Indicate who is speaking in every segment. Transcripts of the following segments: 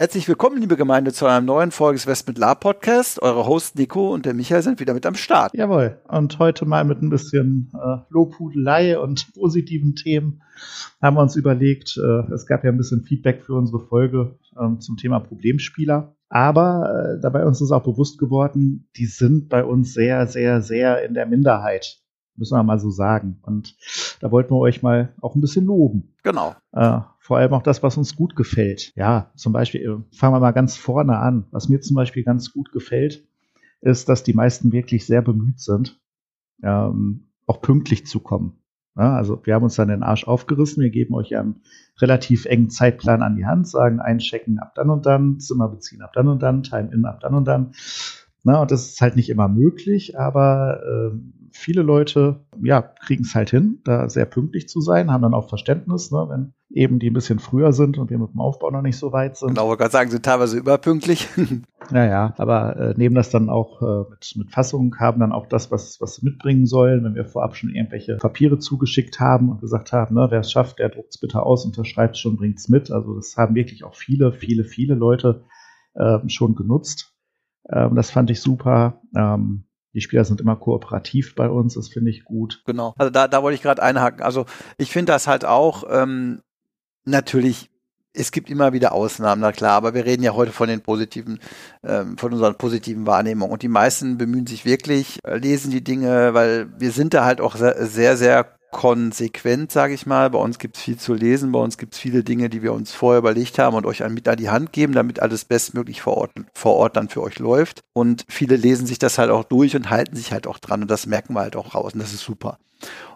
Speaker 1: Herzlich willkommen, liebe Gemeinde, zu einer neuen Folge des West mit La Podcast. Eure Host Nico und der Michael sind wieder mit am Start.
Speaker 2: Jawohl. Und heute mal mit ein bisschen äh, Lobhudelei und positiven Themen haben wir uns überlegt, äh, es gab ja ein bisschen Feedback für unsere Folge äh, zum Thema Problemspieler. Aber äh, dabei uns ist auch bewusst geworden, die sind bei uns sehr, sehr, sehr in der Minderheit müssen wir mal so sagen. Und da wollten wir euch mal auch ein bisschen loben.
Speaker 1: Genau.
Speaker 2: Äh, vor allem auch das, was uns gut gefällt. Ja, zum Beispiel, äh, fangen wir mal ganz vorne an. Was mir zum Beispiel ganz gut gefällt, ist, dass die meisten wirklich sehr bemüht sind, ähm, auch pünktlich zu kommen. Ja, also wir haben uns dann den Arsch aufgerissen. Wir geben euch einen relativ engen Zeitplan an die Hand, sagen einchecken ab dann und dann, Zimmer beziehen ab dann und dann, Time-In ab dann und dann. Na, und das ist halt nicht immer möglich, aber ähm, viele Leute ja, kriegen es halt hin, da sehr pünktlich zu sein, haben dann auch Verständnis, ne, wenn eben die ein bisschen früher sind und wir mit dem Aufbau noch nicht so weit sind.
Speaker 1: Genau, ich gerade sagen, sind teilweise überpünktlich.
Speaker 2: naja, aber äh, nehmen das dann auch äh, mit, mit Fassung, haben dann auch das, was, was sie mitbringen sollen, wenn wir vorab schon irgendwelche Papiere zugeschickt haben und gesagt haben, ne, wer es schafft, der druckt es bitte aus, unterschreibt es schon, bringt es mit. Also das haben wirklich auch viele, viele, viele Leute äh, schon genutzt. Ähm, das fand ich super. Ähm, die Spieler sind immer kooperativ bei uns, das finde ich gut.
Speaker 1: Genau. Also da, da wollte ich gerade einhaken. Also ich finde das halt auch ähm, natürlich. Es gibt immer wieder Ausnahmen, na klar, aber wir reden ja heute von den positiven, ähm, von unseren positiven Wahrnehmungen. Und die meisten bemühen sich wirklich, äh, lesen die Dinge, weil wir sind da halt auch sehr, sehr, sehr konsequent, sage ich mal. Bei uns gibt es viel zu lesen, bei uns gibt es viele Dinge, die wir uns vorher überlegt haben und euch mit an die Hand geben, damit alles bestmöglich vor Ort, vor Ort dann für euch läuft. Und viele lesen sich das halt auch durch und halten sich halt auch dran und das merken wir halt auch raus und das ist super.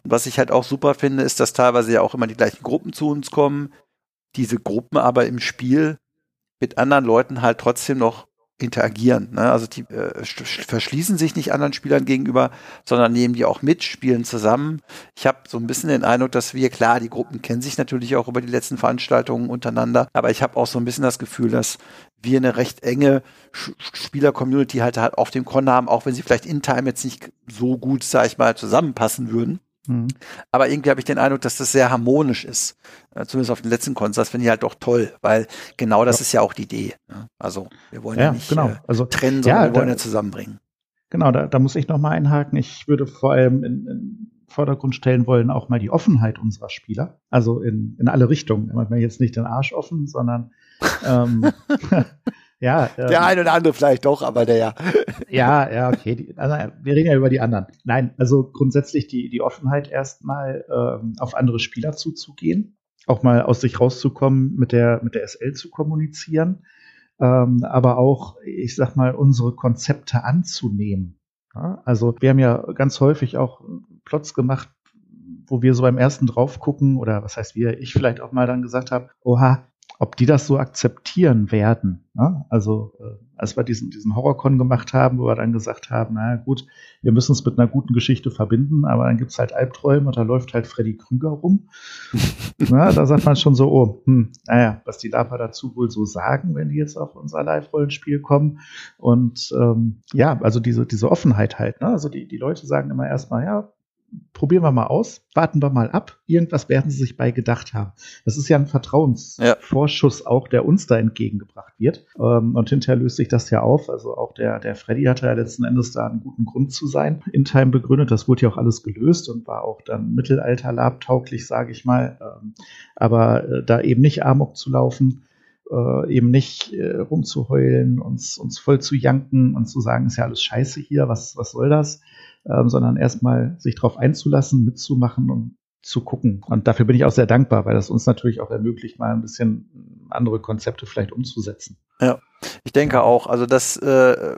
Speaker 1: Und was ich halt auch super finde, ist, dass teilweise ja auch immer die gleichen Gruppen zu uns kommen, diese Gruppen aber im Spiel mit anderen Leuten halt trotzdem noch interagieren. Ne? Also die äh, verschließen sich nicht anderen Spielern gegenüber, sondern nehmen die auch mit, spielen zusammen. Ich habe so ein bisschen den Eindruck, dass wir, klar, die Gruppen kennen sich natürlich auch über die letzten Veranstaltungen untereinander, aber ich habe auch so ein bisschen das Gefühl, dass wir eine recht enge Spieler-Community halt, halt auf dem Con haben, auch wenn sie vielleicht in Time jetzt nicht so gut, sag ich mal, zusammenpassen würden. Mhm. Aber irgendwie habe ich den Eindruck, dass das sehr harmonisch ist. Äh, zumindest auf den letzten Konzerts. Das finde ich halt doch toll, weil genau das ja. ist ja auch die Idee. Ne? Also wir wollen ja, ja nicht
Speaker 2: genau. also,
Speaker 1: trennen, sondern ja, wir wollen da, ja zusammenbringen.
Speaker 2: Genau, da, da muss ich noch mal einhaken. Ich würde vor allem in, in Vordergrund stellen wollen, auch mal die Offenheit unserer Spieler. Also in, in alle Richtungen. Ich meine jetzt nicht den Arsch offen, sondern ähm, Ja,
Speaker 1: der ähm, eine oder andere vielleicht doch, aber der ja.
Speaker 2: Ja, ja, okay. Die, also, wir reden ja über die anderen. Nein, also grundsätzlich die, die Offenheit erstmal ähm, auf andere Spieler zuzugehen, auch mal aus sich rauszukommen, mit der, mit der SL zu kommunizieren, ähm, aber auch, ich sag mal, unsere Konzepte anzunehmen. Ja, also wir haben ja ganz häufig auch Plots gemacht, wo wir so beim ersten drauf gucken, oder was heißt wir, ich vielleicht auch mal dann gesagt habe, oha, ob die das so akzeptieren werden. Ne? Also äh, als wir diesen, diesen Horrorcon gemacht haben, wo wir dann gesagt haben, na gut, wir müssen es mit einer guten Geschichte verbinden, aber dann gibt's halt Albträume und da läuft halt Freddy Krüger rum. na, da sagt man schon so, oh, hm, naja, was die Lapa dazu wohl so sagen, wenn die jetzt auf unser Live-Rollenspiel kommen. Und ähm, ja, also diese, diese Offenheit halt, ne? Also die, die Leute sagen immer erstmal, ja, probieren wir mal aus, warten wir mal ab. Irgendwas werden sie sich bei gedacht haben. Das ist ja ein Vertrauensvorschuss ja. auch, der uns da entgegengebracht wird. Ähm, und hinterher löst sich das ja auf. Also auch der, der Freddy hatte ja letzten Endes da einen guten Grund zu sein. In Time begründet. Das wurde ja auch alles gelöst und war auch dann Mittelalter-Lab-tauglich, sage ich mal. Ähm, aber äh, da eben nicht Amok zu laufen, äh, eben nicht äh, rumzuheulen, uns, uns voll zu janken und zu sagen, ist ja alles scheiße hier, was, was soll das? ähm, sondern erstmal sich darauf einzulassen, mitzumachen und zu gucken. Und dafür bin ich auch sehr dankbar, weil das uns natürlich auch ermöglicht, mal ein bisschen andere Konzepte vielleicht umzusetzen.
Speaker 1: Ja, ich denke auch. Also das äh,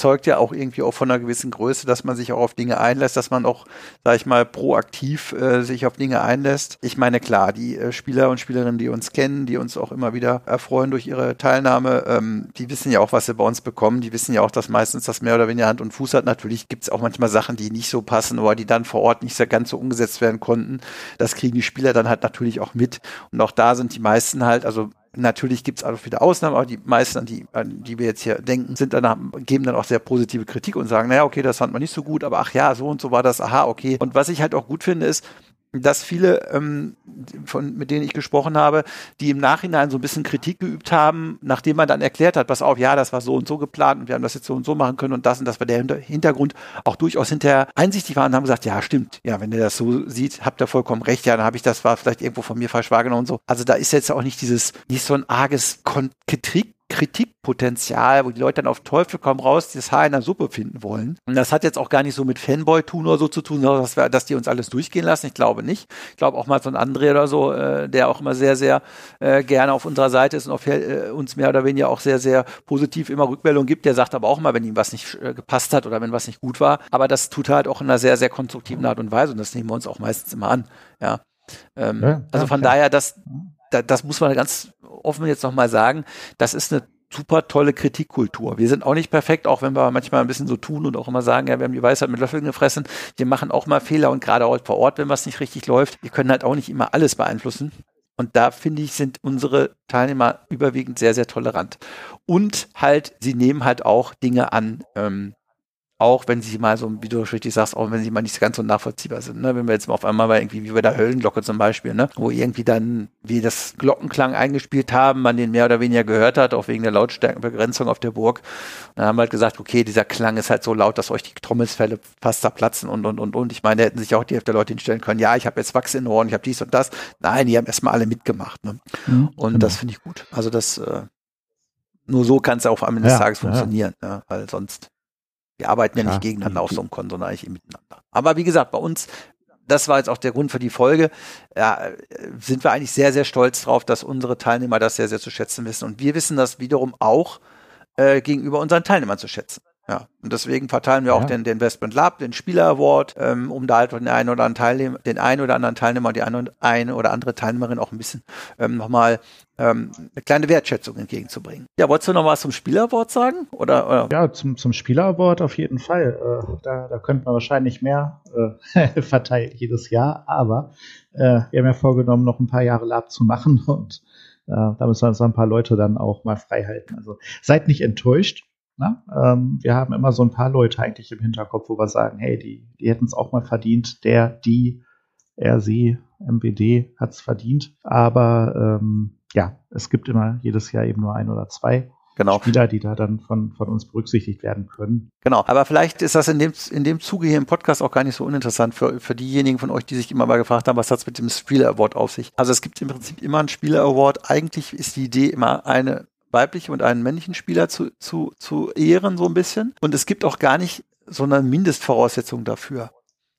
Speaker 1: zeugt ja auch irgendwie auch von einer gewissen Größe, dass man sich auch auf Dinge einlässt, dass man auch, sag ich mal, proaktiv äh, sich auf Dinge einlässt. Ich meine, klar, die äh, Spieler und Spielerinnen, die uns kennen, die uns auch immer wieder erfreuen durch ihre Teilnahme, ähm, die wissen ja auch, was sie bei uns bekommen. Die wissen ja auch, dass meistens das mehr oder weniger Hand und Fuß hat. Natürlich gibt es auch manchmal Sachen, die nicht so passen oder die dann vor Ort nicht so ganz so umgesetzt werden konnten. Das kriegen die Spieler dann halt natürlich auch mit. Und auch da sind die meisten halt, also Natürlich gibt es auch wieder Ausnahmen, aber die meisten, an die, an die wir jetzt hier denken, sind dann, geben dann auch sehr positive Kritik und sagen, naja, okay, das fand man nicht so gut, aber ach ja, so und so war das, aha, okay. Und was ich halt auch gut finde, ist, dass viele, ähm, von, mit denen ich gesprochen habe, die im Nachhinein so ein bisschen Kritik geübt haben, nachdem man dann erklärt hat, pass auf, ja, das war so und so geplant und wir haben das jetzt so und so machen können und das und das war der Hintergrund, auch durchaus hinterher einsichtig waren und haben gesagt, ja, stimmt, ja, wenn ihr das so sieht, habt ihr vollkommen recht, ja, dann habe ich das war vielleicht irgendwo von mir falsch wahrgenommen und so. Also da ist jetzt auch nicht dieses, nicht so ein arges Kritik Kritikpotenzial, wo die Leute dann auf Teufel komm raus das Haar in der Suppe finden wollen. Und das hat jetzt auch gar nicht so mit Fanboy-Tun oder so zu tun, dass, wir, dass die uns alles durchgehen lassen. Ich glaube nicht. Ich glaube auch mal so ein André oder so, äh, der auch immer sehr, sehr äh, gerne auf unserer Seite ist und auf, äh, uns mehr oder weniger auch sehr, sehr positiv immer Rückmeldung gibt. Der sagt aber auch mal, wenn ihm was nicht äh, gepasst hat oder wenn was nicht gut war. Aber das tut er halt auch in einer sehr, sehr konstruktiven Art und Weise und das nehmen wir uns auch meistens immer an. Ja. Ähm, ja also von okay. daher, das, das muss man ganz offen jetzt nochmal sagen, das ist eine super tolle Kritikkultur. Wir sind auch nicht perfekt, auch wenn wir manchmal ein bisschen so tun und auch immer sagen, ja, wir haben die Weisheit mit Löffeln gefressen. Wir machen auch mal Fehler und gerade auch vor Ort, wenn was nicht richtig läuft. Wir können halt auch nicht immer alles beeinflussen. Und da finde ich, sind unsere Teilnehmer überwiegend sehr, sehr tolerant. Und halt, sie nehmen halt auch Dinge an, ähm, auch wenn sie mal so, wie du richtig sagst, auch wenn sie mal nicht ganz so nachvollziehbar sind. Ne? Wenn wir jetzt mal auf einmal mal irgendwie, wie bei der Höllenglocke zum Beispiel, ne? wo irgendwie dann, wie das Glockenklang eingespielt haben, man den mehr oder weniger gehört hat, auch wegen der Lautstärkenbegrenzung auf der Burg. Und dann haben wir halt gesagt, okay, dieser Klang ist halt so laut, dass euch die Trommelsfälle fast zerplatzen und, und, und, und. Ich meine, da hätten sich auch die Hälfte der Leute hinstellen können, ja, ich habe jetzt Wachs in den Ohren, ich habe dies und das. Nein, die haben erstmal alle mitgemacht. Ne? Mhm, und genau. das finde ich gut. Also das, äh, nur so kann es auch am Ende des ja, Tages funktionieren, ja. ja. weil sonst wir arbeiten ja, ja nicht gegeneinander auf so einem Konto, sondern eigentlich miteinander. Aber wie gesagt, bei uns, das war jetzt auch der Grund für die Folge, ja, sind wir eigentlich sehr, sehr stolz drauf, dass unsere Teilnehmer das sehr, sehr zu schätzen wissen. Und wir wissen das wiederum auch äh, gegenüber unseren Teilnehmern zu schätzen. Ja, und deswegen verteilen wir ja. auch den, den Investment Lab, den Spieler Award, ähm, um da halt den einen oder anderen Teilnehmer, den einen oder anderen Teilnehmer, die eine, eine oder andere Teilnehmerin auch ein bisschen ähm, nochmal ähm, eine kleine Wertschätzung entgegenzubringen. Ja, wolltest du noch was zum Spieler Award sagen? Oder, oder?
Speaker 2: Ja, zum, zum Spieler Award auf jeden Fall. Äh, da, da könnte man wahrscheinlich mehr äh, verteilen jedes Jahr, aber äh, wir haben ja vorgenommen, noch ein paar Jahre Lab zu machen und äh, da müssen wir uns ein paar Leute dann auch mal frei halten. Also seid nicht enttäuscht Ne? Ähm, wir haben immer so ein paar Leute eigentlich im Hinterkopf, wo wir sagen, hey, die, die hätten es auch mal verdient, der, die, er, sie, MBD hat es verdient. Aber ähm, ja, es gibt immer jedes Jahr eben nur ein oder zwei genau. Spieler, die da dann von, von uns berücksichtigt werden können.
Speaker 1: Genau, aber vielleicht ist das in dem, in dem Zuge hier im Podcast auch gar nicht so uninteressant für, für diejenigen von euch, die sich immer mal gefragt haben, was hat es mit dem Spieler Award auf sich? Also es gibt im Prinzip immer einen Spieler Award. Eigentlich ist die Idee immer eine weibliche und einen männlichen Spieler zu, zu, zu ehren, so ein bisschen. Und es gibt auch gar nicht so eine Mindestvoraussetzung dafür.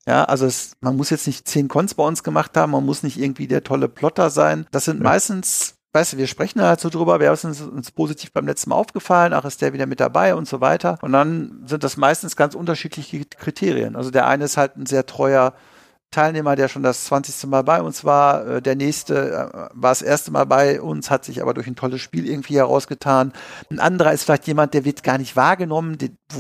Speaker 1: Ja, also es, man muss jetzt nicht zehn Cons bei uns gemacht haben, man muss nicht irgendwie der tolle Plotter sein. Das sind ja. meistens, weißt du, wir sprechen da halt so drüber, wer ist uns, uns positiv beim letzten Mal aufgefallen, ach, ist der wieder mit dabei und so weiter. Und dann sind das meistens ganz unterschiedliche Kriterien. Also der eine ist halt ein sehr treuer Teilnehmer, der schon das 20. Mal bei uns war. Äh, der nächste äh, war das erste Mal bei uns, hat sich aber durch ein tolles Spiel irgendwie herausgetan. Ein anderer ist vielleicht jemand, der wird gar nicht wahrgenommen,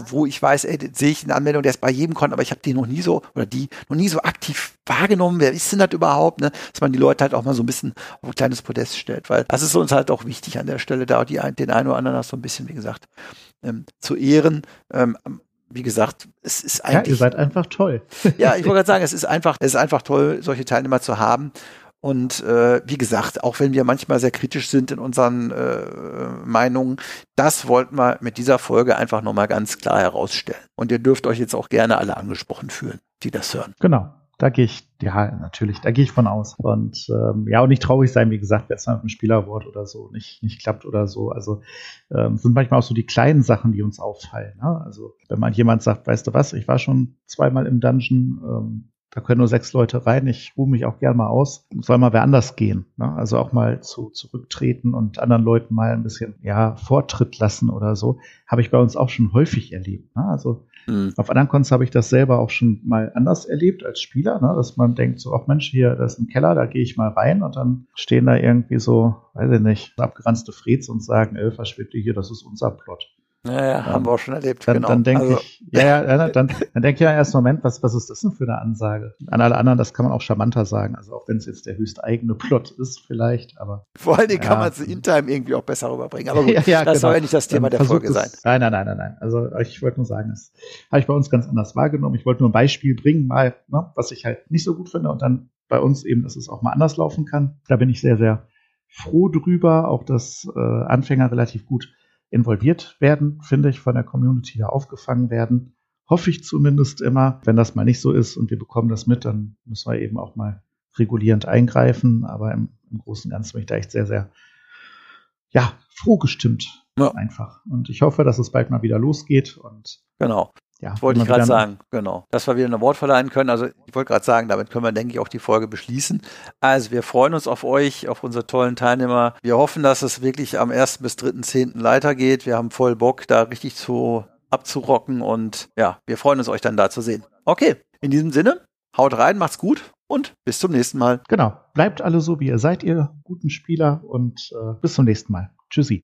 Speaker 1: wo, ich weiß, ey, den sehe ich in der Anmeldung, der ist bei jedem Kon, aber ich habe den noch nie so, oder die, noch nie so aktiv wahrgenommen. Wer ist denn das überhaupt? Ne? Dass man die Leute halt auch mal so ein bisschen auf ein kleines Podest stellt, weil das ist uns halt auch wichtig an der Stelle, da die, den einen oder anderen so ein bisschen, wie gesagt, ähm, zu ehren. Ähm, wie gesagt, es ist eigentlich.
Speaker 2: Ja, ihr seid einfach toll.
Speaker 1: ja, ich wollte gerade sagen, es ist einfach, es ist einfach toll, solche Teilnehmer zu haben. Und äh, wie gesagt, auch wenn wir manchmal sehr kritisch sind in unseren äh, Meinungen, das wollten wir mit dieser Folge einfach nochmal ganz klar herausstellen. Und ihr dürft euch jetzt auch gerne alle angesprochen fühlen, die das hören.
Speaker 2: Genau. Da gehe ich, ja, natürlich, da gehe ich von aus. Und ähm, ja, und nicht traurig sein, wie gesagt, wenn es mit einem Spielerwort oder so nicht, nicht klappt oder so. Also ähm, sind manchmal auch so die kleinen Sachen, die uns auffallen. Ne? Also wenn man jemand sagt, weißt du was, ich war schon zweimal im Dungeon, ähm, da können nur sechs Leute rein. Ich ruhe mich auch gern mal aus. Soll mal wer anders gehen. Ne? Also auch mal zu, zurücktreten und anderen Leuten mal ein bisschen, ja, Vortritt lassen oder so. Habe ich bei uns auch schon häufig erlebt. Ne? Also mhm. auf anderen Cons habe ich das selber auch schon mal anders erlebt als Spieler, ne? dass man denkt so, ach Mensch, hier, das ist ein Keller, da gehe ich mal rein und dann stehen da irgendwie so, weiß ich nicht, abgeranzte Freds und sagen, äh, verschwinde hier, das ist unser Plot.
Speaker 1: Ja, ja, haben wir auch schon erlebt.
Speaker 2: Dann, genau. dann denke also. ich, ja, ja, dann, dann denke ich ja erst Moment, was, was ist das denn für eine Ansage? An alle anderen, das kann man auch charmanter sagen. Also auch wenn es jetzt der höchst eigene Plot ist, vielleicht, aber.
Speaker 1: Vor allen Dingen ja. kann man es in Time irgendwie auch besser rüberbringen. Aber gut, ja, das genau. soll ja nicht das Thema dann der Folge es, sein.
Speaker 2: Nein, nein, nein, nein, nein. Also ich wollte nur sagen, das habe ich bei uns ganz anders wahrgenommen. Ich wollte nur ein Beispiel bringen, mal, ne, was ich halt nicht so gut finde und dann bei uns eben, dass es auch mal anders laufen kann. Da bin ich sehr, sehr froh drüber, auch dass äh, Anfänger relativ gut involviert werden, finde ich, von der Community da aufgefangen werden. Hoffe ich zumindest immer. Wenn das mal nicht so ist und wir bekommen das mit, dann müssen wir eben auch mal regulierend eingreifen. Aber im, im Großen und Ganzen bin ich da echt sehr, sehr, ja, froh gestimmt. Ja. Einfach. Und ich hoffe, dass es bald mal wieder losgeht und
Speaker 1: Genau. Ja, wollte ich gerade sagen, genau. Dass wir wieder ein Award verleihen können. Also ich wollte gerade sagen, damit können wir, denke ich, auch die Folge beschließen. Also wir freuen uns auf euch, auf unsere tollen Teilnehmer. Wir hoffen, dass es wirklich am 1. bis 3.10. weitergeht. Wir haben voll Bock, da richtig zu abzurocken und ja, wir freuen uns, euch dann da zu sehen. Okay, in diesem Sinne, haut rein, macht's gut und bis zum nächsten Mal.
Speaker 2: Genau, bleibt alle so, wie ihr seid, ihr guten Spieler und äh, bis zum nächsten Mal. Tschüssi.